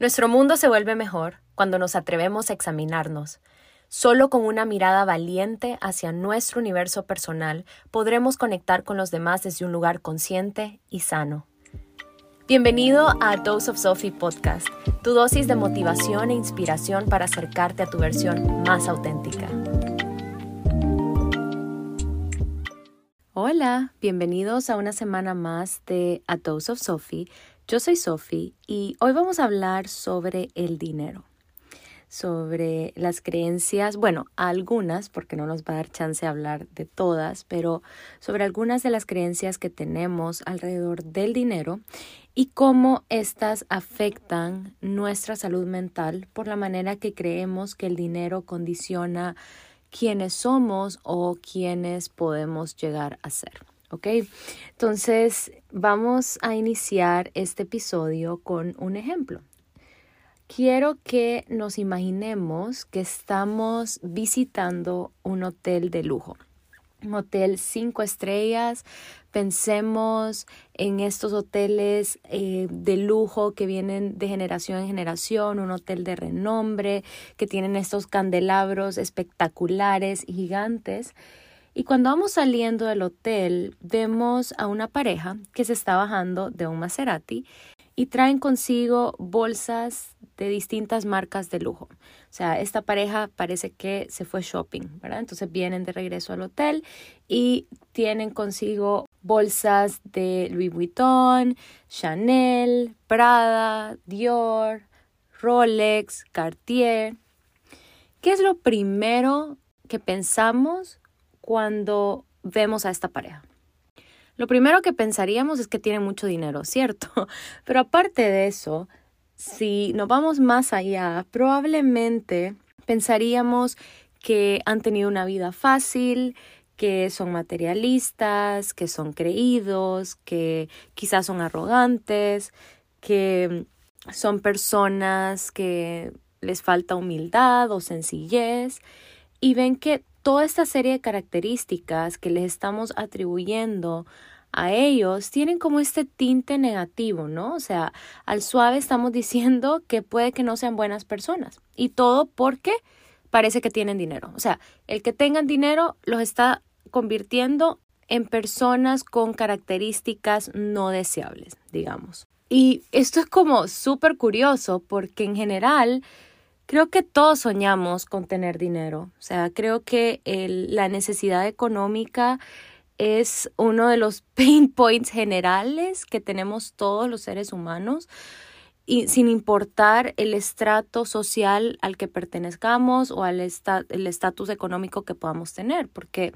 Nuestro mundo se vuelve mejor cuando nos atrevemos a examinarnos. Solo con una mirada valiente hacia nuestro universo personal podremos conectar con los demás desde un lugar consciente y sano. Bienvenido a Dose of Sophie Podcast, tu dosis de motivación e inspiración para acercarte a tu versión más auténtica. Hola, bienvenidos a una semana más de A Dose of Sophie yo soy Sophie y hoy vamos a hablar sobre el dinero, sobre las creencias, bueno, algunas, porque no nos va a dar chance de hablar de todas, pero sobre algunas de las creencias que tenemos alrededor del dinero y cómo éstas afectan nuestra salud mental por la manera que creemos que el dinero condiciona quiénes somos o quiénes podemos llegar a ser. ¿Ok? Entonces vamos a iniciar este episodio con un ejemplo. Quiero que nos imaginemos que estamos visitando un hotel de lujo, un hotel cinco estrellas. Pensemos en estos hoteles eh, de lujo que vienen de generación en generación, un hotel de renombre, que tienen estos candelabros espectaculares, gigantes. Y cuando vamos saliendo del hotel, vemos a una pareja que se está bajando de un Maserati y traen consigo bolsas de distintas marcas de lujo. O sea, esta pareja parece que se fue shopping, ¿verdad? Entonces vienen de regreso al hotel y tienen consigo bolsas de Louis Vuitton, Chanel, Prada, Dior, Rolex, Cartier. ¿Qué es lo primero que pensamos cuando vemos a esta pareja? Lo primero que pensaríamos es que tiene mucho dinero, ¿cierto? Pero aparte de eso, si nos vamos más allá, probablemente pensaríamos que han tenido una vida fácil, que son materialistas, que son creídos, que quizás son arrogantes, que son personas que les falta humildad o sencillez y ven que toda esta serie de características que les estamos atribuyendo a ellos tienen como este tinte negativo, ¿no? O sea, al suave estamos diciendo que puede que no sean buenas personas. Y todo porque parece que tienen dinero. O sea, el que tengan dinero los está convirtiendo en personas con características no deseables, digamos. Y esto es como súper curioso porque en general Creo que todos soñamos con tener dinero. O sea, creo que la necesidad económica es uno de los pain points generales que tenemos todos los seres humanos y sin importar el estrato social al que pertenezcamos o al estatus económico que podamos tener, porque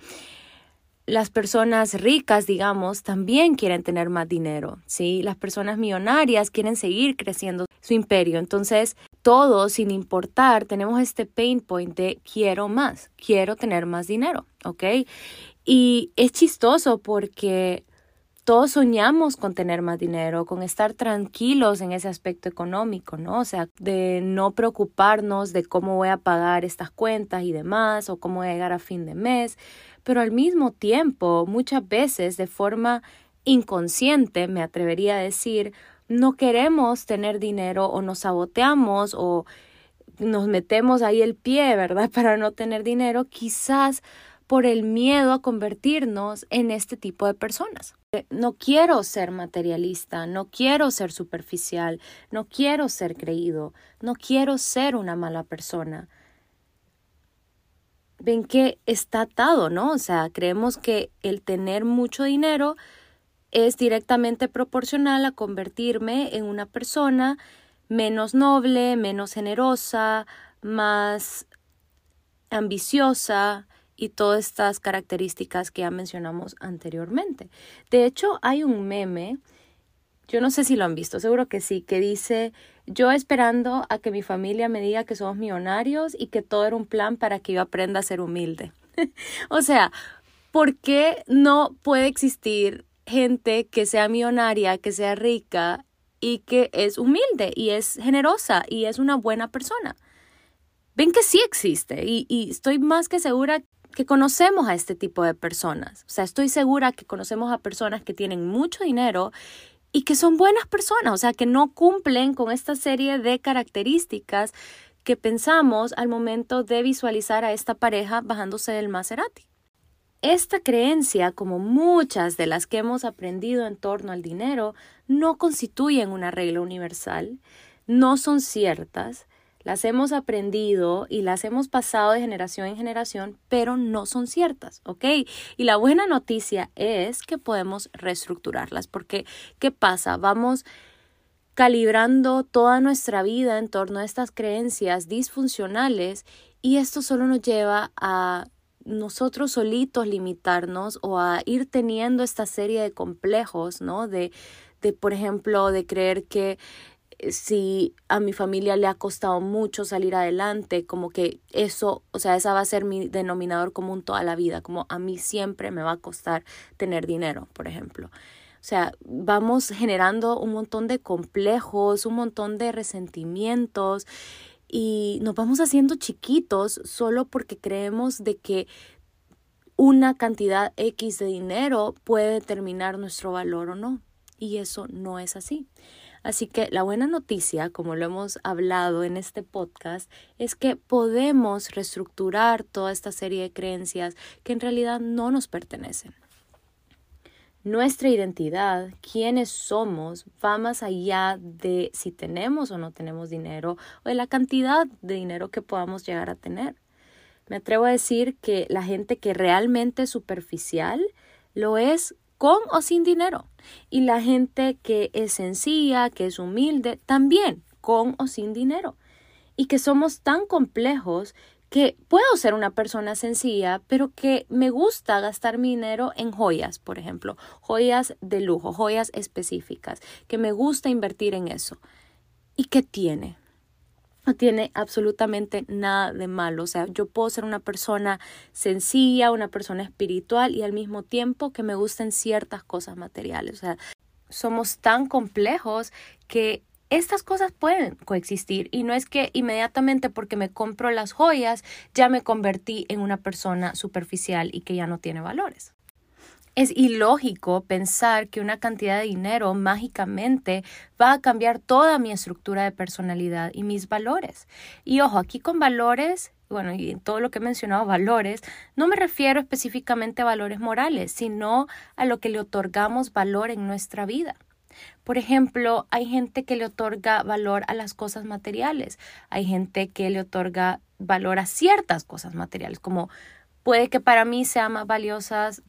las personas ricas, digamos, también quieren tener más dinero, ¿sí? Las personas millonarias quieren seguir creciendo su imperio. Entonces, todos, sin importar, tenemos este pain point de quiero más, quiero tener más dinero, ¿ok? Y es chistoso porque todos soñamos con tener más dinero, con estar tranquilos en ese aspecto económico, ¿no? O sea, de no preocuparnos de cómo voy a pagar estas cuentas y demás, o cómo voy a llegar a fin de mes, pero al mismo tiempo, muchas veces de forma inconsciente, me atrevería a decir, no queremos tener dinero o nos saboteamos o nos metemos ahí el pie, ¿verdad? Para no tener dinero, quizás por el miedo a convertirnos en este tipo de personas. No quiero ser materialista, no quiero ser superficial, no quiero ser creído, no quiero ser una mala persona. Ven que está atado, ¿no? O sea, creemos que el tener mucho dinero es directamente proporcional a convertirme en una persona menos noble, menos generosa, más ambiciosa y todas estas características que ya mencionamos anteriormente. De hecho, hay un meme, yo no sé si lo han visto, seguro que sí, que dice, yo esperando a que mi familia me diga que somos millonarios y que todo era un plan para que yo aprenda a ser humilde. o sea, ¿por qué no puede existir gente que sea millonaria, que sea rica y que es humilde y es generosa y es una buena persona. Ven que sí existe y, y, estoy más que segura que conocemos a este tipo de personas. O sea, estoy segura que conocemos a personas que tienen mucho dinero y que son buenas personas, o sea, que no cumplen con esta serie de características que pensamos al momento de visualizar a esta pareja bajándose del Maserati. Esta creencia, como muchas de las que hemos aprendido en torno al dinero, no constituyen una regla universal, no son ciertas, las hemos aprendido y las hemos pasado de generación en generación, pero no son ciertas, ¿ok? Y la buena noticia es que podemos reestructurarlas, porque ¿qué pasa? Vamos calibrando toda nuestra vida en torno a estas creencias disfuncionales y esto solo nos lleva a nosotros solitos limitarnos o a ir teniendo esta serie de complejos, ¿no? De, de por ejemplo, de creer que eh, si a mi familia le ha costado mucho salir adelante, como que eso, o sea, esa va a ser mi denominador común toda la vida, como a mí siempre me va a costar tener dinero, por ejemplo. O sea, vamos generando un montón de complejos, un montón de resentimientos y nos vamos haciendo chiquitos solo porque creemos de que una cantidad X de dinero puede determinar nuestro valor o no. Y eso no es así. Así que la buena noticia, como lo hemos hablado en este podcast, es que podemos reestructurar toda esta serie de creencias que en realidad no nos pertenecen. Nuestra identidad, quiénes somos, va más allá de si tenemos o no tenemos dinero o de la cantidad de dinero que podamos llegar a tener. Me atrevo a decir que la gente que realmente es superficial lo es con o sin dinero. Y la gente que es sencilla, que es humilde, también con o sin dinero. Y que somos tan complejos que puedo ser una persona sencilla, pero que me gusta gastar mi dinero en joyas, por ejemplo, joyas de lujo, joyas específicas, que me gusta invertir en eso. ¿Y qué tiene? No tiene absolutamente nada de malo. O sea, yo puedo ser una persona sencilla, una persona espiritual y al mismo tiempo que me gusten ciertas cosas materiales. O sea, somos tan complejos que estas cosas pueden coexistir y no es que inmediatamente porque me compro las joyas ya me convertí en una persona superficial y que ya no tiene valores. Es ilógico pensar que una cantidad de dinero mágicamente va a cambiar toda mi estructura de personalidad y mis valores. Y ojo, aquí con valores, bueno, y todo lo que he mencionado, valores, no me refiero específicamente a valores morales, sino a lo que le otorgamos valor en nuestra vida. Por ejemplo, hay gente que le otorga valor a las cosas materiales, hay gente que le otorga valor a ciertas cosas materiales, como puede que para mí sean más valiosas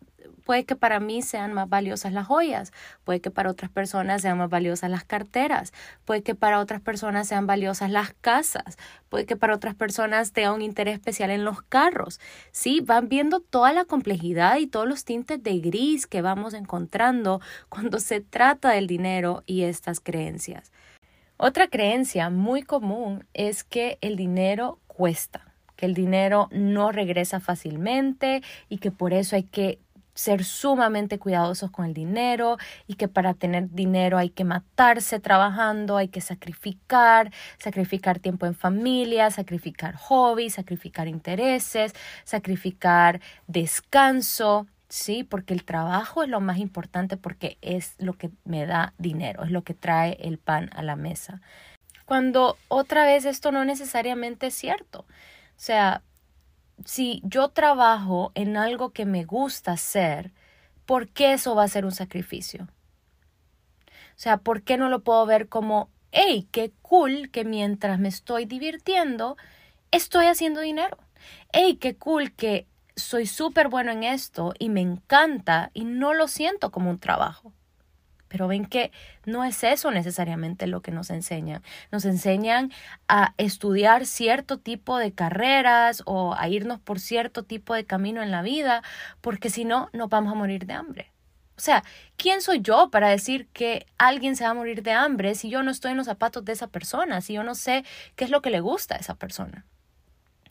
puede que para mí sean más valiosas las joyas, puede que para otras personas sean más valiosas las carteras, puede que para otras personas sean valiosas las casas, puede que para otras personas tenga un interés especial en los carros. Sí, van viendo toda la complejidad y todos los tintes de gris que vamos encontrando cuando se trata del dinero y estas creencias. Otra creencia muy común es que el dinero cuesta que el dinero no regresa fácilmente y que por eso hay que ser sumamente cuidadosos con el dinero y que para tener dinero hay que matarse trabajando, hay que sacrificar, sacrificar tiempo en familia, sacrificar hobbies, sacrificar intereses, sacrificar descanso, ¿sí? Porque el trabajo es lo más importante porque es lo que me da dinero, es lo que trae el pan a la mesa. Cuando otra vez esto no necesariamente es cierto. O sea, si yo trabajo en algo que me gusta hacer, ¿por qué eso va a ser un sacrificio? O sea, ¿por qué no lo puedo ver como, hey, qué cool que mientras me estoy divirtiendo, estoy haciendo dinero? Hey, qué cool que soy súper bueno en esto y me encanta y no lo siento como un trabajo. Pero ven que no es eso necesariamente lo que nos enseñan. Nos enseñan a estudiar cierto tipo de carreras o a irnos por cierto tipo de camino en la vida, porque si no, nos vamos a morir de hambre. O sea, ¿quién soy yo para decir que alguien se va a morir de hambre si yo no estoy en los zapatos de esa persona, si yo no sé qué es lo que le gusta a esa persona?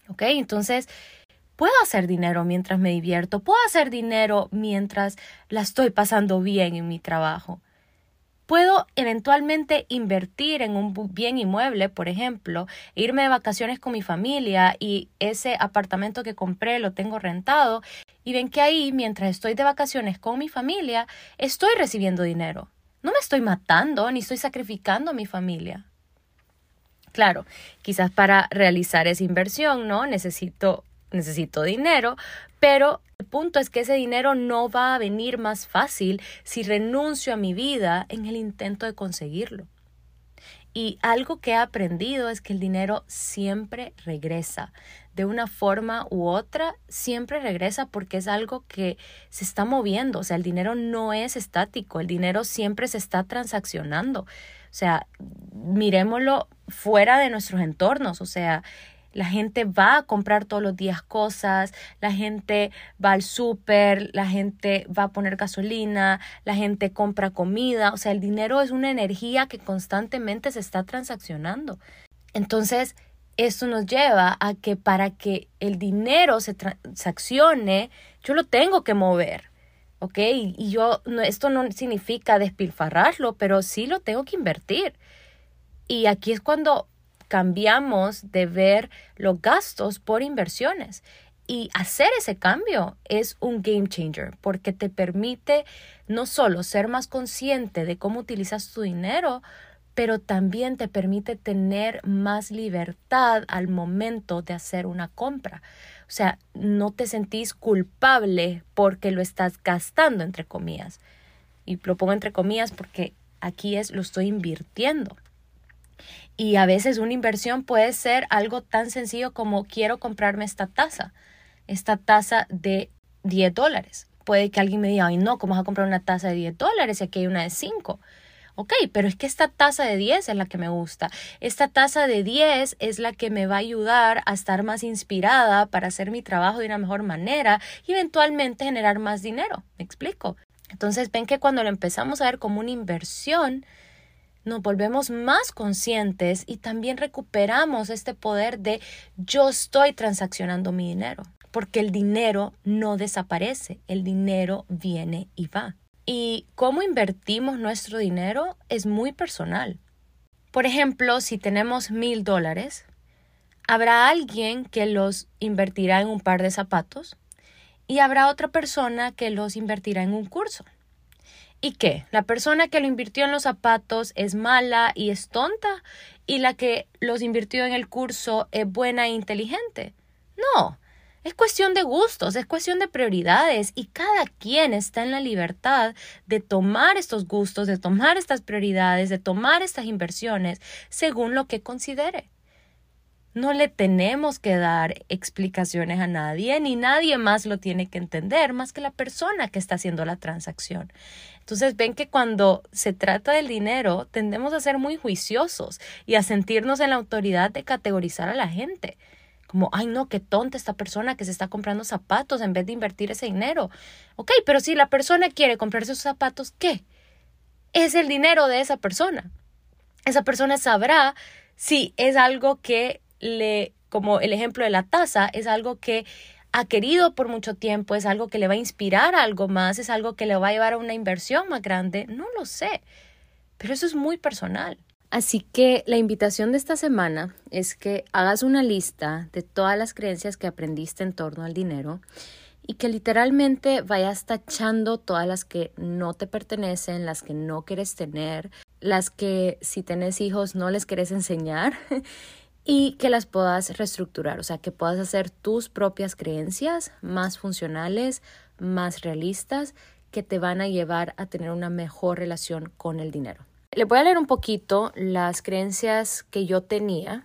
¿Ok? Entonces, puedo hacer dinero mientras me divierto, puedo hacer dinero mientras la estoy pasando bien en mi trabajo. Puedo eventualmente invertir en un bien inmueble, por ejemplo, irme de vacaciones con mi familia y ese apartamento que compré lo tengo rentado y ven que ahí, mientras estoy de vacaciones con mi familia, estoy recibiendo dinero. no me estoy matando ni estoy sacrificando a mi familia. Claro, quizás para realizar esa inversión, ¿no? Necesito, necesito dinero, pero el punto es que ese dinero no va a venir más fácil si renuncio a mi vida en el intento de conseguirlo. Y algo que he aprendido es que el dinero siempre regresa. De una forma u otra, siempre regresa porque es algo que se está moviendo. O sea, el dinero no es estático, el dinero siempre se está transaccionando. O sea, miremoslo fuera de nuestros entornos. O sea, la gente va a comprar todos los días cosas, la gente va al súper, la gente va a poner gasolina, la gente compra comida, o sea, el dinero es una energía que constantemente se está transaccionando. Entonces, esto nos lleva a que para que el dinero se transaccione, yo lo tengo que mover. ¿ok? Y yo, esto no significa despilfarrarlo, pero sí lo tengo que invertir. Y aquí es cuando cambiamos de ver los gastos por inversiones. Y hacer ese cambio es un game changer porque te permite no solo ser más consciente de cómo utilizas tu dinero, pero también te permite tener más libertad al momento de hacer una compra. O sea, no te sentís culpable porque lo estás gastando, entre comillas. Y lo pongo entre comillas porque aquí es lo estoy invirtiendo. Y a veces una inversión puede ser algo tan sencillo como quiero comprarme esta taza, esta taza de 10 dólares. Puede que alguien me diga, ay no, ¿cómo vas a comprar una taza de 10 dólares y aquí hay una de 5? Ok, pero es que esta taza de 10 es la que me gusta. Esta taza de 10 es la que me va a ayudar a estar más inspirada para hacer mi trabajo de una mejor manera y eventualmente generar más dinero. ¿Me explico? Entonces ven que cuando lo empezamos a ver como una inversión, nos volvemos más conscientes y también recuperamos este poder de yo estoy transaccionando mi dinero, porque el dinero no desaparece, el dinero viene y va. Y cómo invertimos nuestro dinero es muy personal. Por ejemplo, si tenemos mil dólares, habrá alguien que los invertirá en un par de zapatos y habrá otra persona que los invertirá en un curso. ¿Y qué? ¿La persona que lo invirtió en los zapatos es mala y es tonta? ¿Y la que los invirtió en el curso es buena e inteligente? No, es cuestión de gustos, es cuestión de prioridades y cada quien está en la libertad de tomar estos gustos, de tomar estas prioridades, de tomar estas inversiones según lo que considere. No le tenemos que dar explicaciones a nadie, ni nadie más lo tiene que entender más que la persona que está haciendo la transacción. Entonces ven que cuando se trata del dinero tendemos a ser muy juiciosos y a sentirnos en la autoridad de categorizar a la gente. Como, ay no, qué tonta esta persona que se está comprando zapatos en vez de invertir ese dinero. Ok, pero si la persona quiere comprarse esos zapatos, ¿qué? Es el dinero de esa persona. Esa persona sabrá si es algo que le, como el ejemplo de la taza, es algo que ha querido por mucho tiempo, es algo que le va a inspirar a algo más, es algo que le va a llevar a una inversión más grande, no lo sé, pero eso es muy personal. Así que la invitación de esta semana es que hagas una lista de todas las creencias que aprendiste en torno al dinero y que literalmente vayas tachando todas las que no te pertenecen, las que no quieres tener, las que si tienes hijos no les quieres enseñar y que las puedas reestructurar, o sea, que puedas hacer tus propias creencias más funcionales, más realistas, que te van a llevar a tener una mejor relación con el dinero. Le voy a leer un poquito las creencias que yo tenía,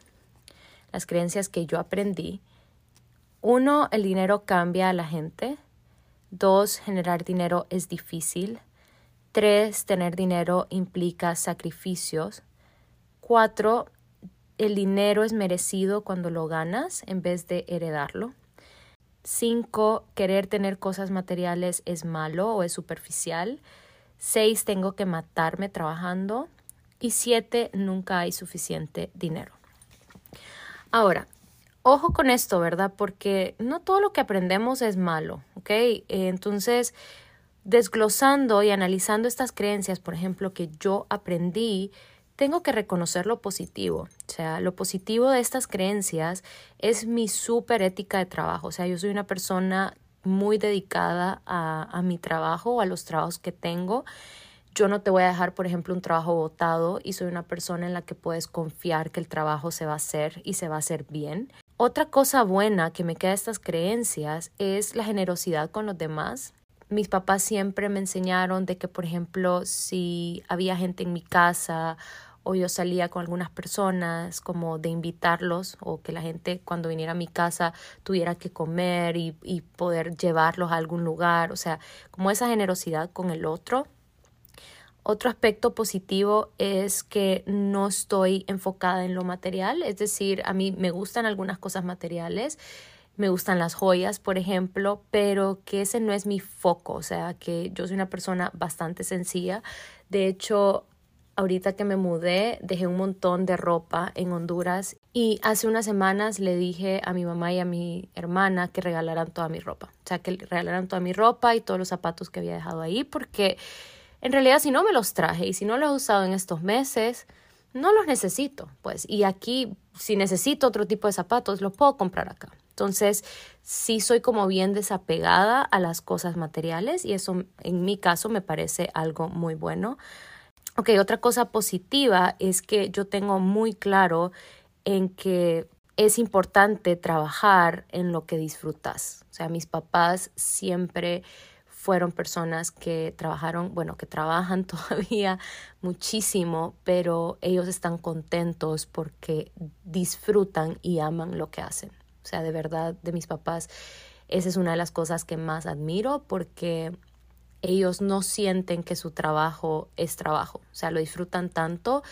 las creencias que yo aprendí. Uno, el dinero cambia a la gente. Dos, generar dinero es difícil. Tres, tener dinero implica sacrificios. Cuatro, el dinero es merecido cuando lo ganas en vez de heredarlo. Cinco, querer tener cosas materiales es malo o es superficial. Seis, tengo que matarme trabajando. Y siete, nunca hay suficiente dinero. Ahora, ojo con esto, ¿verdad? Porque no todo lo que aprendemos es malo, ¿ok? Entonces, desglosando y analizando estas creencias, por ejemplo, que yo aprendí, tengo que reconocer lo positivo. O sea, lo positivo de estas creencias es mi súper ética de trabajo. O sea, yo soy una persona muy dedicada a, a mi trabajo o a los trabajos que tengo. yo no te voy a dejar, por ejemplo, un trabajo votado y soy una persona en la que puedes confiar que el trabajo se va a hacer y se va a hacer bien. Otra cosa buena que me queda de estas creencias es la generosidad con los demás. Mis papás siempre me enseñaron de que, por ejemplo, si había gente en mi casa o yo salía con algunas personas, como de invitarlos o que la gente cuando viniera a mi casa tuviera que comer y, poder llevarlos a algún lugar, o sea, como esa generosidad con el otro. Otro aspecto positivo es que no estoy enfocada en lo material, es decir, a mí me gustan algunas cosas materiales, me gustan las joyas, por ejemplo, pero que ese no es mi foco, o sea, que yo soy una persona bastante sencilla. De hecho, ahorita que me mudé, dejé un montón de ropa en Honduras y hace unas semanas le dije a mi mamá y a mi hermana que regalaran toda mi ropa. O sea, que regalaran toda mi ropa y todos los zapatos que había dejado ahí porque en realidad si no me los traje y si no los he usado en estos meses, no los necesito, pues. Y aquí, si necesito otro tipo de zapatos, los puedo comprar acá. Entonces, sí soy como bien desapegada a las cosas materiales y eso en mi caso me parece algo muy bueno. Ok, otra cosa positiva es que yo tengo muy claro en que es importante trabajar en lo que disfrutas. O sea, mis papás siempre fueron personas que trabajaron, bueno, que trabajan todavía muchísimo, pero ellos están contentos porque disfrutan y aman lo que hacen. O sea, de verdad, de mis papás, esa es una de las cosas que más admiro porque ellos no sienten que su trabajo es trabajo, o sea, lo disfrutan tanto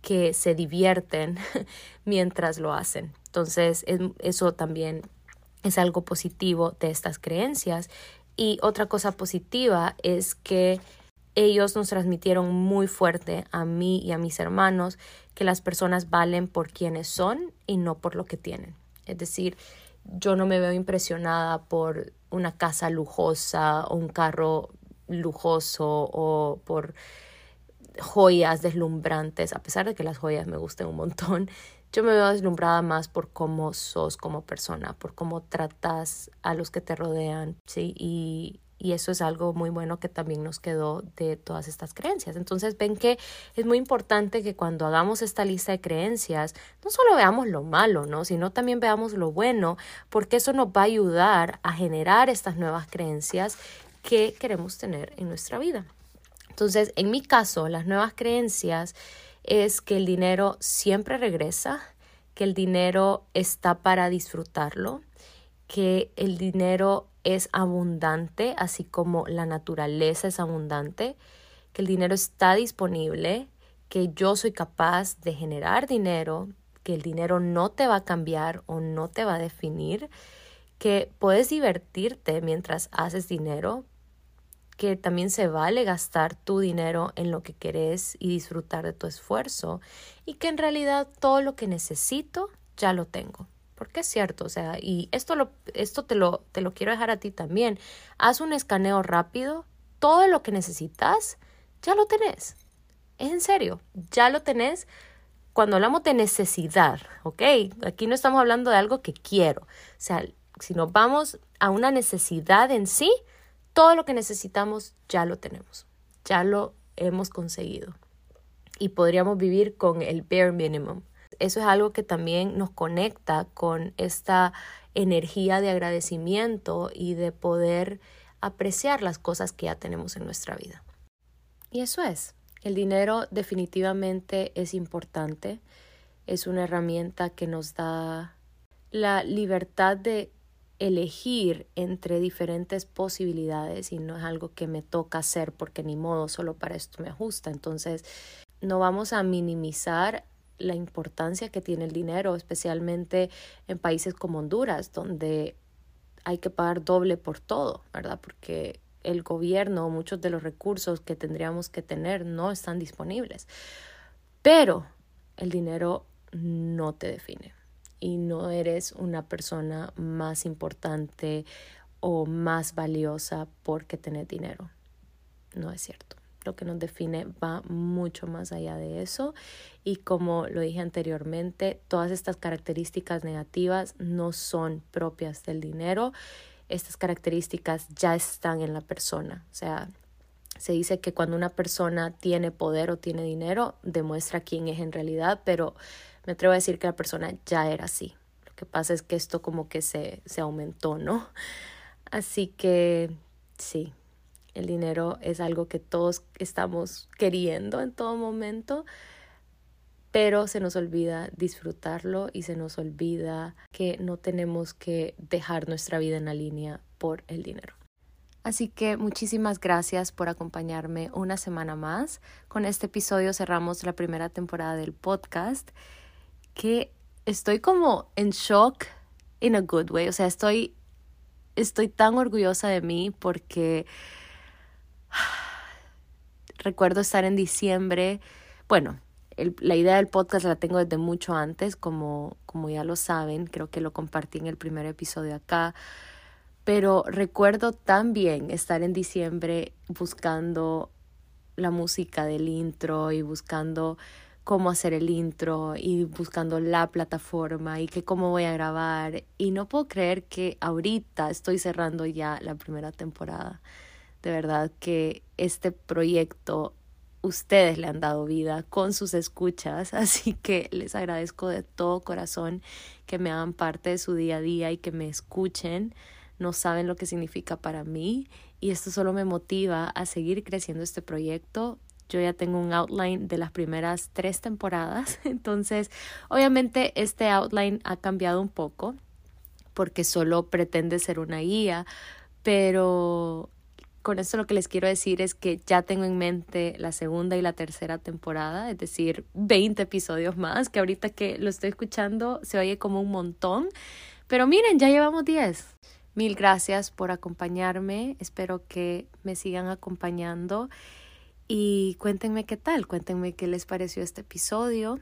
que se divierten mientras lo hacen. Entonces, eso también es algo positivo de estas creencias. Y otra cosa positiva es que ellos nos transmitieron muy fuerte a mí y a mis hermanos que las personas valen por quienes son y no por lo que tienen. Es decir, yo no me veo impresionada por una casa lujosa o un carro lujoso o por joyas deslumbrantes, a pesar de que las joyas me gusten un montón, yo me veo deslumbrada más por cómo sos como persona, por cómo tratas a los que te rodean, ¿sí? Y, y eso es algo muy bueno que también nos quedó de todas estas creencias. Entonces ven que es muy importante que cuando hagamos esta lista de creencias, no solo veamos lo malo, ¿no? Sino también veamos lo bueno, porque eso nos va a ayudar a generar estas nuevas creencias que queremos tener en nuestra vida. Entonces, en mi caso, las nuevas creencias es que el dinero siempre regresa, que el dinero está para disfrutarlo, que el dinero es abundante, así como la naturaleza es abundante, que el dinero está disponible, que yo soy capaz de generar dinero, que el dinero no te va a cambiar o no te va a definir, que puedes divertirte mientras haces dinero, que también se vale gastar tu dinero en lo que querés y disfrutar de tu esfuerzo y que en realidad todo lo que necesito ya lo tengo. Porque es cierto, o sea, y esto, lo, esto te, lo, te lo quiero dejar a ti también. Haz un escaneo rápido, todo lo que necesitas ya lo tenés. Es en serio, ya lo tenés. Cuando hablamos de necesidad, ¿ok? Aquí no estamos hablando de algo que quiero. O sea, si nos vamos a una necesidad en sí, todo lo que necesitamos ya lo tenemos, ya lo hemos conseguido y podríamos vivir con el bare minimum. Eso es algo que también nos conecta con esta energía de agradecimiento y de poder apreciar las cosas que ya tenemos en nuestra vida. Y eso es, el dinero definitivamente es importante, es una herramienta que nos da la libertad de elegir entre diferentes posibilidades y no es algo que me toca hacer porque ni modo, solo para esto me ajusta. Entonces, no vamos a minimizar la importancia que tiene el dinero, especialmente en países como Honduras, donde hay que pagar doble por todo, ¿verdad? Porque el gobierno, muchos de los recursos que tendríamos que tener no están disponibles. Pero el dinero no te define y no eres una persona más importante o más valiosa porque tenés dinero. No es cierto. Lo que nos define va mucho más allá de eso y como lo dije anteriormente, todas estas características negativas no son propias del dinero. Estas características ya están en la persona. O sea, Se dice que cuando una persona tiene poder o tiene dinero, demuestra quién es en realidad, pero me atrevo a decir que la persona ya era así. Lo que pasa es que esto como que se, se aumentó, ¿no? Así que sí, el dinero es algo que todos estamos queriendo en todo momento, pero se nos olvida disfrutarlo y se nos olvida que no tenemos que dejar nuestra vida en la línea por el dinero. Así que muchísimas gracias por acompañarme una semana más. Con este episodio cerramos la primera temporada del podcast, que estoy como en shock in a good way. O sea, estoy, estoy tan orgullosa de mí porque recuerdo estar en diciembre. Bueno, la idea del podcast la tengo desde mucho antes, como, como ya lo saben, creo que lo compartí en el primer episodio acá pero recuerdo también estar en diciembre buscando la música del intro y buscando cómo hacer el intro y buscando la plataforma y que cómo voy a grabar y no puedo creer que ahorita estoy cerrando ya la primera temporada. De verdad que este proyecto ustedes le han dado vida con sus escuchas, así que les agradezco de todo corazón que me hagan parte de su día a día y que me escuchen no saben lo que significa para mí y esto solo me motiva a seguir creciendo este proyecto. Yo ya tengo un outline de las primeras tres temporadas, entonces obviamente este outline ha cambiado un poco porque solo pretende ser una guía, pero con esto lo que les quiero decir es que ya tengo en mente la segunda y la tercera temporada, es decir, 20 episodios más, que ahorita que lo estoy escuchando se oye como un montón, pero miren, ya llevamos 10. Mil gracias por acompañarme. Espero que me sigan acompañando y cuéntenme qué tal, cuéntenme qué les pareció este episodio.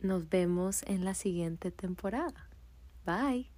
Nos vemos en la siguiente temporada. Bye.